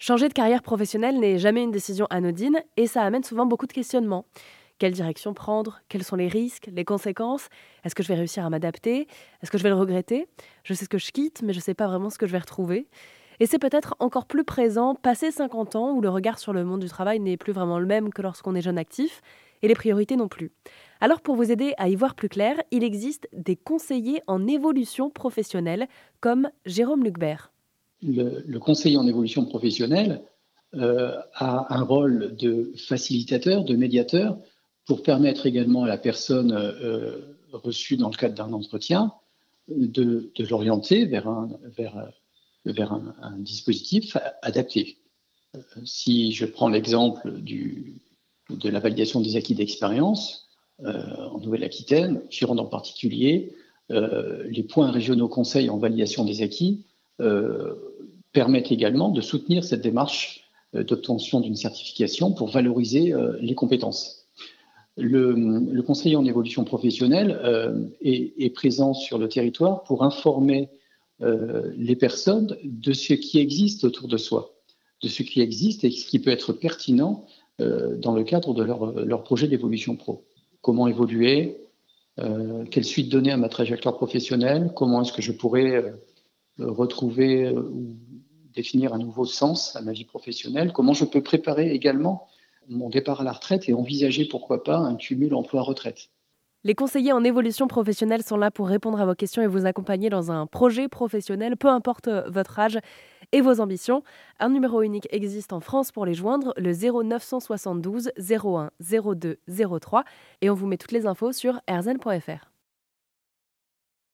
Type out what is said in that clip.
Changer de carrière professionnelle n'est jamais une décision anodine et ça amène souvent beaucoup de questionnements. Quelle direction prendre? Quels sont les risques, les conséquences? Est-ce que je vais réussir à m'adapter? Est-ce que je vais le regretter? Je sais ce que je quitte, mais je ne sais pas vraiment ce que je vais retrouver. Et c'est peut-être encore plus présent passé 50 ans où le regard sur le monde du travail n'est plus vraiment le même que lorsqu'on est jeune actif et les priorités non plus. Alors pour vous aider à y voir plus clair, il existe des conseillers en évolution professionnelle comme Jérôme Lucbert le, conseiller en évolution professionnelle euh, a un rôle de facilitateur, de médiateur, pour permettre également à la personne euh, reçue dans le cadre d'un entretien de, l'orienter vers, un, dispositif adapté. Euh, si je prends l'exemple de la validation des acquis d'expérience, en Nouvelle-Aquitaine, Gironde en particulier, les points régionaux conseils en validation des acquis euh, permettent également de soutenir cette démarche euh, d'obtention d'une certification pour valoriser euh, les compétences. Le, conseiller en évolution professionnelle est, présent sur le territoire pour informer les personnes de ce qui existe autour de soi, de ce qui existe et ce qui peut être pertinent dans le cadre de leur, leur projet d'évolution pro. Comment évoluer Quelle suite donner à ma trajectoire professionnelle Comment est-ce que je pourrais retrouver euh, ou définir un nouveau sens à ma vie professionnelle, comment je peux préparer également mon départ à la retraite et envisager pourquoi pas un cumul emploi-retraite. Les conseillers en évolution professionnelle sont là pour répondre à vos questions et vous accompagner dans un projet professionnel, peu importe votre âge et vos ambitions. Un numéro unique existe en France pour les joindre, le 0972 01 02 03, et on vous met toutes les infos sur erzen.fr.